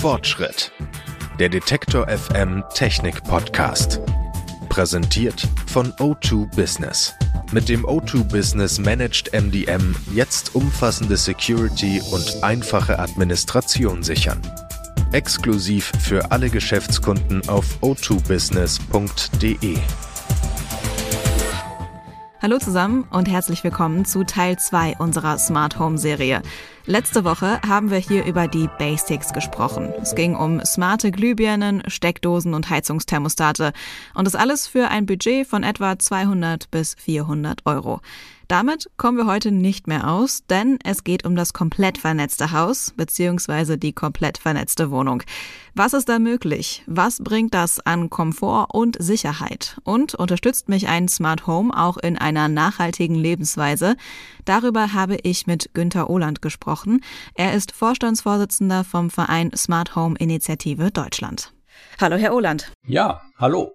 Fortschritt. Der Detektor FM Technik Podcast. Präsentiert von O2 Business. Mit dem O2 Business Managed MDM jetzt umfassende Security und einfache Administration sichern. Exklusiv für alle Geschäftskunden auf o2business.de. Hallo zusammen und herzlich willkommen zu Teil 2 unserer Smart Home Serie. Letzte Woche haben wir hier über die Basics gesprochen. Es ging um smarte Glühbirnen, Steckdosen und Heizungsthermostate. Und das alles für ein Budget von etwa 200 bis 400 Euro. Damit kommen wir heute nicht mehr aus, denn es geht um das komplett vernetzte Haus bzw. die komplett vernetzte Wohnung. Was ist da möglich? Was bringt das an Komfort und Sicherheit? Und unterstützt mich ein Smart Home auch in einer nachhaltigen Lebensweise? Darüber habe ich mit Günter Ohland gesprochen. Er ist Vorstandsvorsitzender vom Verein Smart Home Initiative Deutschland. Hallo, Herr Ohland. Ja, hallo.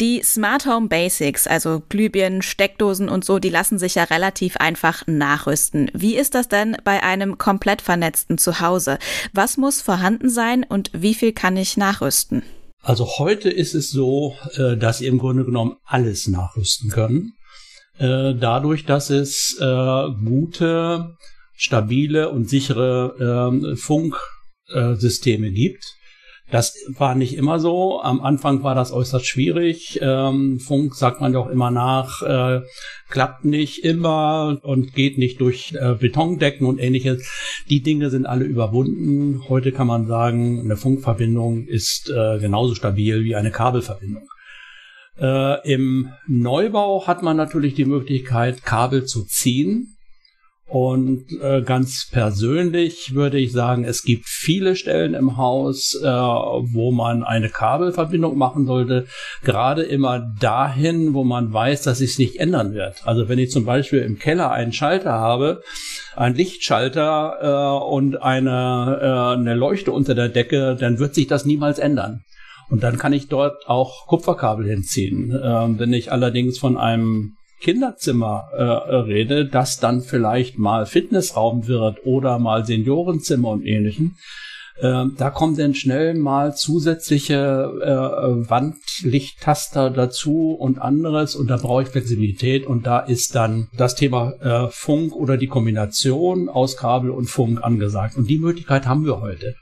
Die Smart Home Basics, also Glühbirnen, Steckdosen und so, die lassen sich ja relativ einfach nachrüsten. Wie ist das denn bei einem komplett vernetzten Zuhause? Was muss vorhanden sein und wie viel kann ich nachrüsten? Also heute ist es so, äh, dass Sie im Grunde genommen alles nachrüsten können. Äh, dadurch, dass es äh, gute, stabile und sichere ähm, Funksysteme gibt das war nicht immer so. Am Anfang war das äußerst schwierig. Ähm, Funk sagt man doch immer nach, äh, klappt nicht immer und geht nicht durch äh, Betondecken und ähnliches. Die Dinge sind alle überwunden. Heute kann man sagen, eine Funkverbindung ist äh, genauso stabil wie eine Kabelverbindung. Äh, Im Neubau hat man natürlich die Möglichkeit, Kabel zu ziehen und äh, ganz persönlich würde ich sagen, es gibt viele Stellen im Haus, äh, wo man eine Kabelverbindung machen sollte. Gerade immer dahin, wo man weiß, dass es nicht ändern wird. Also wenn ich zum Beispiel im Keller einen Schalter habe, einen Lichtschalter äh, und eine, äh, eine Leuchte unter der Decke, dann wird sich das niemals ändern. Und dann kann ich dort auch Kupferkabel hinziehen. Äh, wenn ich allerdings von einem Kinderzimmer äh, rede, das dann vielleicht mal Fitnessraum wird oder mal Seniorenzimmer und ähnlichen, äh, da kommen dann schnell mal zusätzliche äh, Wandlichttaster dazu und anderes und da brauche ich Flexibilität und da ist dann das Thema äh, Funk oder die Kombination aus Kabel und Funk angesagt und die Möglichkeit haben wir heute.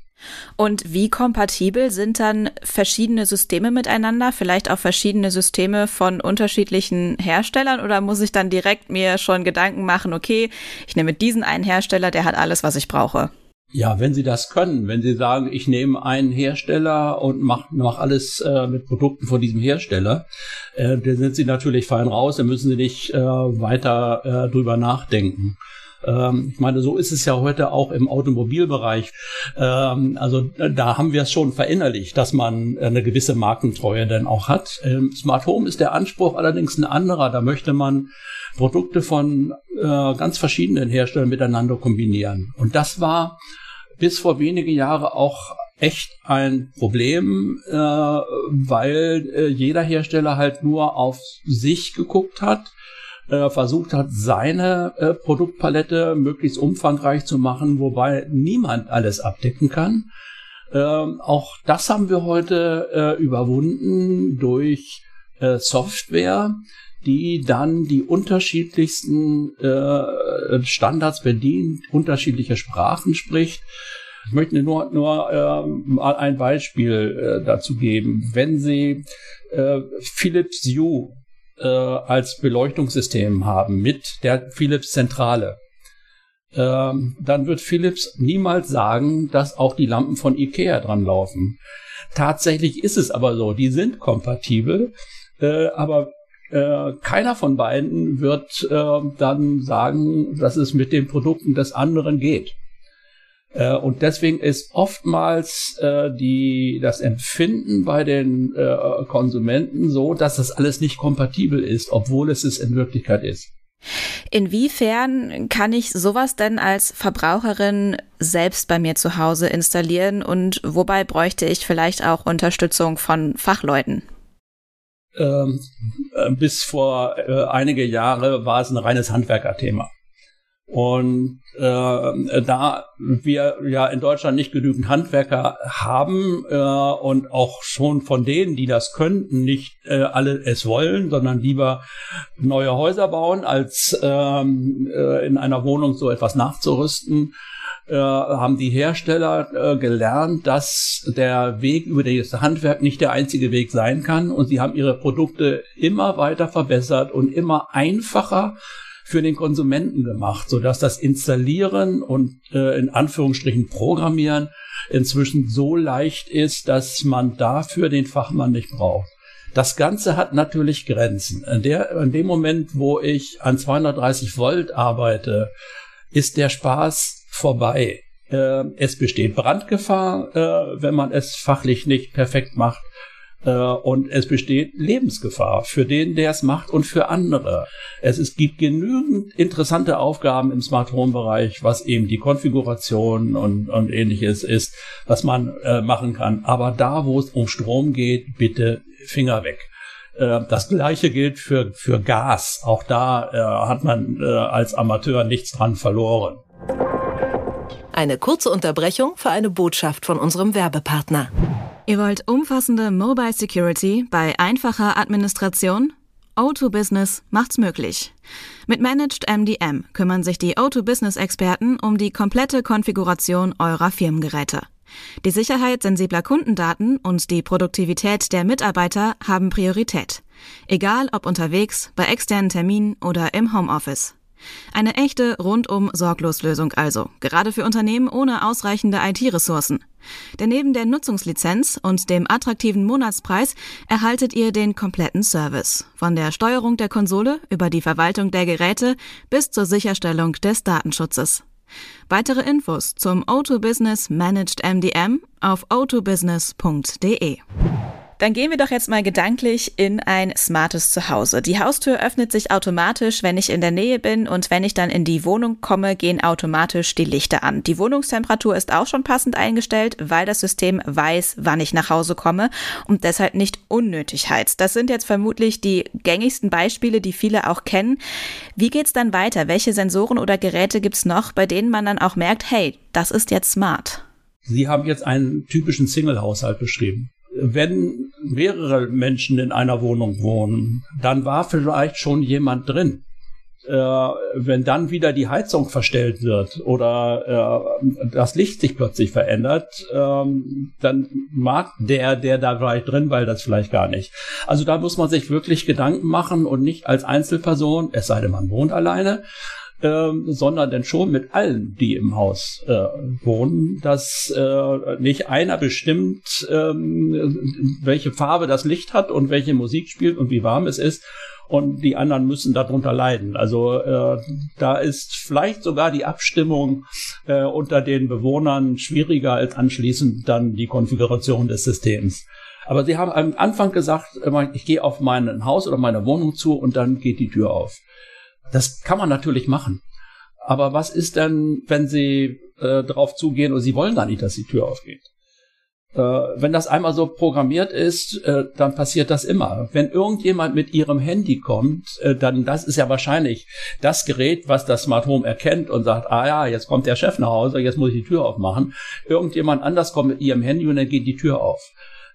Und wie kompatibel sind dann verschiedene Systeme miteinander? Vielleicht auch verschiedene Systeme von unterschiedlichen Herstellern? Oder muss ich dann direkt mir schon Gedanken machen, okay, ich nehme diesen einen Hersteller, der hat alles, was ich brauche? Ja, wenn Sie das können, wenn Sie sagen, ich nehme einen Hersteller und mache mach alles äh, mit Produkten von diesem Hersteller, äh, dann sind Sie natürlich fein raus, dann müssen Sie nicht äh, weiter äh, drüber nachdenken. Ähm, ich meine, so ist es ja heute auch im Automobilbereich. Ähm, also da haben wir es schon verinnerlicht, dass man eine gewisse Markentreue dann auch hat. Ähm, Smart Home ist der Anspruch allerdings ein anderer. Da möchte man Produkte von äh, ganz verschiedenen Herstellern miteinander kombinieren. Und das war bis vor wenige Jahre auch echt ein Problem, äh, weil äh, jeder Hersteller halt nur auf sich geguckt hat äh, versucht hat, seine äh, Produktpalette möglichst umfangreich zu machen, wobei niemand alles abdecken kann. Ähm, auch das haben wir heute äh, überwunden durch äh, Software, die dann die unterschiedlichsten äh, Standards bedient, unterschiedliche Sprachen spricht. Ich möchte nur, nur äh, mal ein Beispiel äh, dazu geben. Wenn Sie äh, Philips Hue äh, als Beleuchtungssystem haben mit der Philips Zentrale, ähm, dann wird Philips niemals sagen, dass auch die Lampen von Ikea dran laufen. Tatsächlich ist es aber so, die sind kompatibel, äh, aber äh, keiner von beiden wird äh, dann sagen, dass es mit den Produkten des anderen geht. Äh, und deswegen ist oftmals äh, die, das Empfinden bei den äh, Konsumenten so, dass das alles nicht kompatibel ist, obwohl es es in Wirklichkeit ist. Inwiefern kann ich sowas denn als Verbraucherin selbst bei mir zu Hause installieren und wobei bräuchte ich vielleicht auch Unterstützung von Fachleuten? Ähm, bis vor äh, einige Jahre war es ein reines Handwerkerthema. Und äh, da wir ja in Deutschland nicht genügend Handwerker haben äh, und auch schon von denen, die das könnten, nicht äh, alle es wollen, sondern lieber neue Häuser bauen, als ähm, äh, in einer Wohnung so etwas nachzurüsten, äh, haben die Hersteller äh, gelernt, dass der Weg über das Handwerk nicht der einzige Weg sein kann. Und sie haben ihre Produkte immer weiter verbessert und immer einfacher für den Konsumenten gemacht, so dass das Installieren und äh, in Anführungsstrichen Programmieren inzwischen so leicht ist, dass man dafür den Fachmann nicht braucht. Das Ganze hat natürlich Grenzen. In, der, in dem Moment, wo ich an 230 Volt arbeite, ist der Spaß vorbei. Äh, es besteht Brandgefahr, äh, wenn man es fachlich nicht perfekt macht. Äh, und es besteht Lebensgefahr für den, der es macht und für andere. Es, es gibt genügend interessante Aufgaben im Smart Home Bereich, was eben die Konfiguration und, und ähnliches ist, was man äh, machen kann. Aber da, wo es um Strom geht, bitte Finger weg. Äh, das gleiche gilt für, für Gas. Auch da äh, hat man äh, als Amateur nichts dran verloren. Eine kurze Unterbrechung für eine Botschaft von unserem Werbepartner. Ihr wollt umfassende Mobile Security bei einfacher Administration? O2 Business macht's möglich. Mit Managed MDM kümmern sich die O2 Business Experten um die komplette Konfiguration eurer Firmengeräte. Die Sicherheit sensibler Kundendaten und die Produktivität der Mitarbeiter haben Priorität. Egal ob unterwegs, bei externen Terminen oder im Homeoffice. Eine echte rundum Sorgloslösung also, gerade für Unternehmen ohne ausreichende IT-Ressourcen. Denn neben der Nutzungslizenz und dem attraktiven Monatspreis erhaltet ihr den kompletten Service. Von der Steuerung der Konsole über die Verwaltung der Geräte bis zur Sicherstellung des Datenschutzes. Weitere Infos zum O2 Business Managed MDM auf o2business.de. Dann gehen wir doch jetzt mal gedanklich in ein smartes Zuhause. Die Haustür öffnet sich automatisch, wenn ich in der Nähe bin und wenn ich dann in die Wohnung komme, gehen automatisch die Lichter an. Die Wohnungstemperatur ist auch schon passend eingestellt, weil das System weiß, wann ich nach Hause komme und deshalb nicht unnötig heizt. Das sind jetzt vermutlich die gängigsten Beispiele, die viele auch kennen. Wie geht's dann weiter? Welche Sensoren oder Geräte gibt's noch, bei denen man dann auch merkt, hey, das ist jetzt smart? Sie haben jetzt einen typischen Single-Haushalt beschrieben wenn mehrere Menschen in einer Wohnung wohnen, dann war vielleicht schon jemand drin. Äh, wenn dann wieder die Heizung verstellt wird oder äh, das Licht sich plötzlich verändert, ähm, dann mag der, der da vielleicht drin, weil das vielleicht gar nicht. Also da muss man sich wirklich Gedanken machen und nicht als Einzelperson, es sei denn, man wohnt alleine, ähm, sondern denn schon mit allen, die im Haus äh, wohnen, dass äh, nicht einer bestimmt, ähm, welche Farbe das Licht hat und welche Musik spielt und wie warm es ist und die anderen müssen darunter leiden. Also äh, da ist vielleicht sogar die Abstimmung äh, unter den Bewohnern schwieriger als anschließend dann die Konfiguration des Systems. Aber sie haben am Anfang gesagt, ich gehe auf mein Haus oder meine Wohnung zu und dann geht die Tür auf. Das kann man natürlich machen. Aber was ist denn, wenn Sie äh, drauf zugehen und Sie wollen gar nicht, dass die Tür aufgeht? Äh, wenn das einmal so programmiert ist, äh, dann passiert das immer. Wenn irgendjemand mit Ihrem Handy kommt, äh, dann das ist ja wahrscheinlich das Gerät, was das Smart Home erkennt und sagt, ah ja, jetzt kommt der Chef nach Hause, jetzt muss ich die Tür aufmachen. Irgendjemand anders kommt mit Ihrem Handy und dann geht die Tür auf.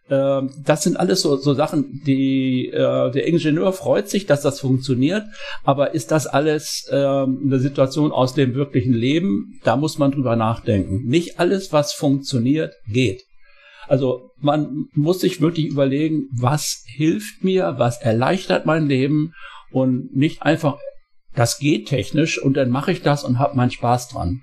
Ähm, das sind alles so, so Sachen, die äh, der Ingenieur freut sich, dass das funktioniert, aber ist das alles äh, eine Situation aus dem wirklichen Leben? Da muss man drüber nachdenken. Nicht alles, was funktioniert, geht. Also man muss sich wirklich überlegen, was hilft mir, was erleichtert mein Leben und nicht einfach, das geht technisch und dann mache ich das und habe meinen Spaß dran.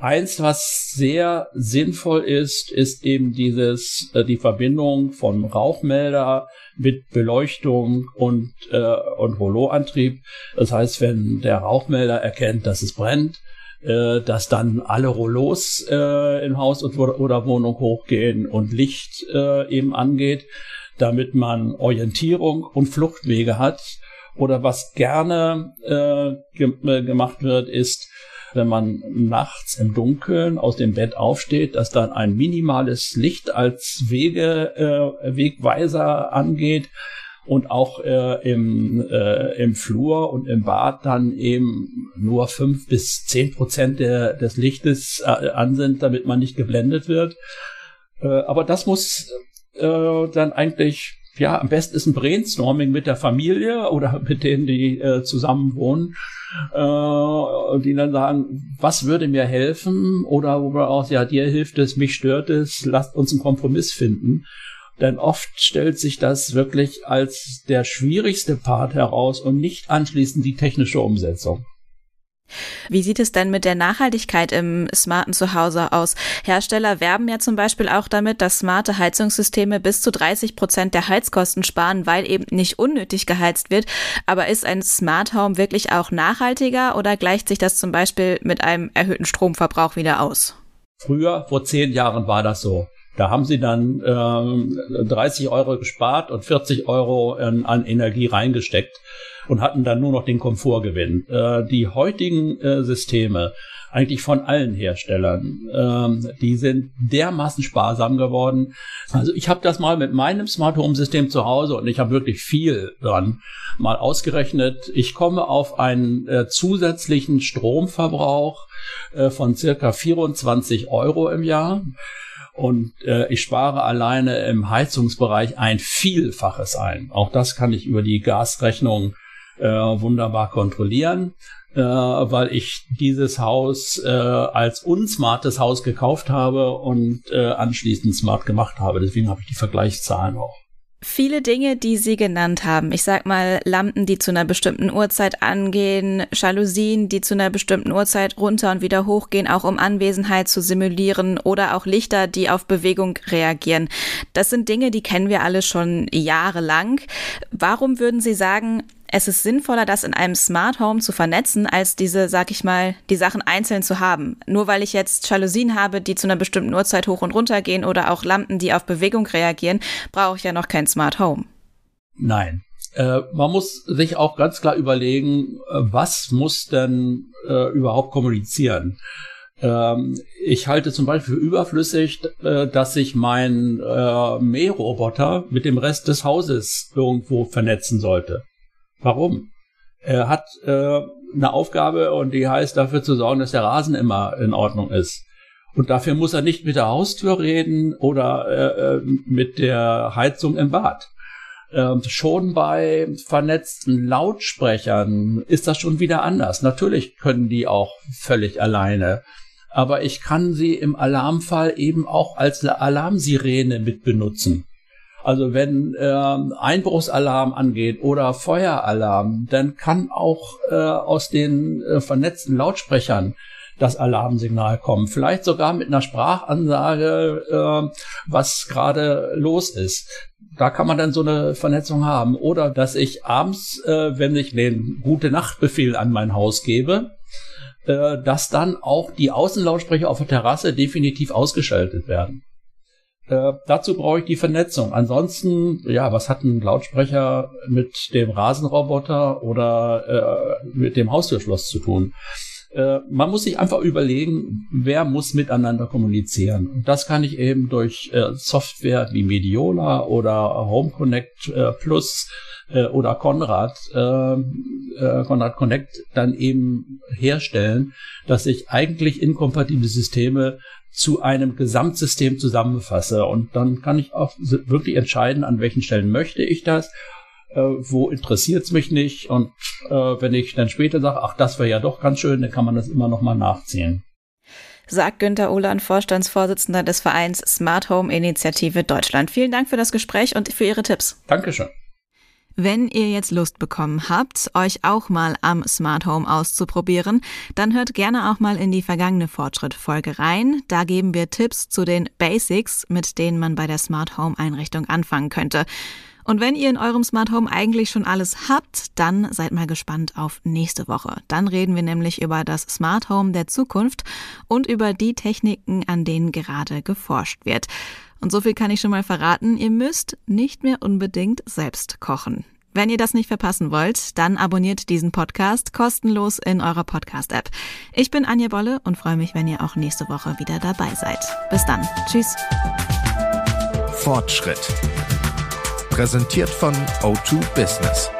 Eins, was sehr sinnvoll ist, ist eben dieses äh, die Verbindung von Rauchmelder mit Beleuchtung und äh, und Rolloantrieb. Das heißt, wenn der Rauchmelder erkennt, dass es brennt, äh, dass dann alle Rollos äh, im Haus und, oder Wohnung hochgehen und Licht äh, eben angeht, damit man Orientierung und Fluchtwege hat. Oder was gerne äh, ge äh, gemacht wird, ist wenn man nachts im Dunkeln aus dem Bett aufsteht, dass dann ein minimales Licht als Wege, äh, Wegweiser angeht und auch äh, im, äh, im Flur und im Bad dann eben nur fünf bis zehn Prozent der, des Lichtes äh, an sind, damit man nicht geblendet wird. Äh, aber das muss äh, dann eigentlich ja, am besten ist ein Brainstorming mit der Familie oder mit denen, die äh, zusammen wohnen, äh, die dann sagen, was würde mir helfen oder wo wir auch, ja, dir hilft es, mich stört es, lasst uns einen Kompromiss finden. Denn oft stellt sich das wirklich als der schwierigste Part heraus und nicht anschließend die technische Umsetzung. Wie sieht es denn mit der Nachhaltigkeit im smarten Zuhause aus? Hersteller werben ja zum Beispiel auch damit, dass smarte Heizungssysteme bis zu 30 Prozent der Heizkosten sparen, weil eben nicht unnötig geheizt wird. Aber ist ein Smart Home wirklich auch nachhaltiger oder gleicht sich das zum Beispiel mit einem erhöhten Stromverbrauch wieder aus? Früher, vor zehn Jahren, war das so. Da haben sie dann ähm, 30 Euro gespart und 40 Euro in, an Energie reingesteckt und hatten dann nur noch den Komfortgewinn. Äh, die heutigen äh, Systeme, eigentlich von allen Herstellern, ähm, die sind dermaßen sparsam geworden. Also ich habe das mal mit meinem Smart Home System zu Hause und ich habe wirklich viel dran mal ausgerechnet. Ich komme auf einen äh, zusätzlichen Stromverbrauch äh, von circa 24 Euro im Jahr. Und äh, ich spare alleine im Heizungsbereich ein Vielfaches ein. Auch das kann ich über die Gasrechnung äh, wunderbar kontrollieren, äh, weil ich dieses Haus äh, als unsmartes Haus gekauft habe und äh, anschließend smart gemacht habe. Deswegen habe ich die Vergleichszahlen auch. Viele Dinge, die Sie genannt haben, ich sag mal Lampen, die zu einer bestimmten Uhrzeit angehen, Jalousien, die zu einer bestimmten Uhrzeit runter und wieder hochgehen, auch um Anwesenheit zu simulieren oder auch Lichter, die auf Bewegung reagieren. Das sind Dinge, die kennen wir alle schon jahrelang. Warum würden Sie sagen, es ist sinnvoller, das in einem Smart Home zu vernetzen, als diese, sag ich mal, die Sachen einzeln zu haben. Nur weil ich jetzt Jalousien habe, die zu einer bestimmten Uhrzeit hoch und runter gehen oder auch Lampen, die auf Bewegung reagieren, brauche ich ja noch kein Smart Home. Nein. Äh, man muss sich auch ganz klar überlegen, äh, was muss denn äh, überhaupt kommunizieren? Ähm, ich halte zum Beispiel für überflüssig, äh, dass sich mein äh, Mähroboter mit dem Rest des Hauses irgendwo vernetzen sollte. Warum? Er hat äh, eine Aufgabe und die heißt dafür zu sorgen, dass der Rasen immer in Ordnung ist. Und dafür muss er nicht mit der Haustür reden oder äh, äh mit der Heizung im Bad. Ähm, schon bei vernetzten Lautsprechern ist das schon wieder anders. Natürlich können die auch völlig alleine. Aber ich kann sie im Alarmfall eben auch als Alarmsirene mit benutzen. Also wenn äh, Einbruchsalarm angeht oder Feueralarm, dann kann auch äh, aus den äh, vernetzten Lautsprechern das Alarmsignal kommen. Vielleicht sogar mit einer Sprachansage, äh, was gerade los ist. Da kann man dann so eine Vernetzung haben. Oder dass ich abends, äh, wenn ich den Gute Nachtbefehl an mein Haus gebe, äh, dass dann auch die Außenlautsprecher auf der Terrasse definitiv ausgeschaltet werden. Äh, dazu brauche ich die Vernetzung. Ansonsten, ja, was hat ein Lautsprecher mit dem Rasenroboter oder äh, mit dem Haustürschloss zu tun? Äh, man muss sich einfach überlegen, wer muss miteinander kommunizieren. Und das kann ich eben durch äh, Software wie Mediola oder Home Connect äh, Plus äh, oder Konrad, Konrad Connect dann eben herstellen, dass ich eigentlich inkompatible Systeme zu einem Gesamtsystem zusammenfasse. Und dann kann ich auch wirklich entscheiden, an welchen Stellen möchte ich das, äh, wo interessiert es mich nicht. Und äh, wenn ich dann später sage, ach, das wäre ja doch ganz schön, dann kann man das immer noch mal nachziehen. Sagt Günther Ohlan, Vorstandsvorsitzender des Vereins Smart Home Initiative Deutschland. Vielen Dank für das Gespräch und für Ihre Tipps. Dankeschön. Wenn ihr jetzt Lust bekommen habt, euch auch mal am Smart Home auszuprobieren, dann hört gerne auch mal in die vergangene Fortschritt-Folge rein. Da geben wir Tipps zu den Basics, mit denen man bei der Smart Home Einrichtung anfangen könnte. Und wenn ihr in eurem Smart Home eigentlich schon alles habt, dann seid mal gespannt auf nächste Woche. Dann reden wir nämlich über das Smart Home der Zukunft und über die Techniken, an denen gerade geforscht wird. Und so viel kann ich schon mal verraten, ihr müsst nicht mehr unbedingt selbst kochen. Wenn ihr das nicht verpassen wollt, dann abonniert diesen Podcast kostenlos in eurer Podcast-App. Ich bin Anja Bolle und freue mich, wenn ihr auch nächste Woche wieder dabei seid. Bis dann. Tschüss. Fortschritt. Präsentiert von O2 Business.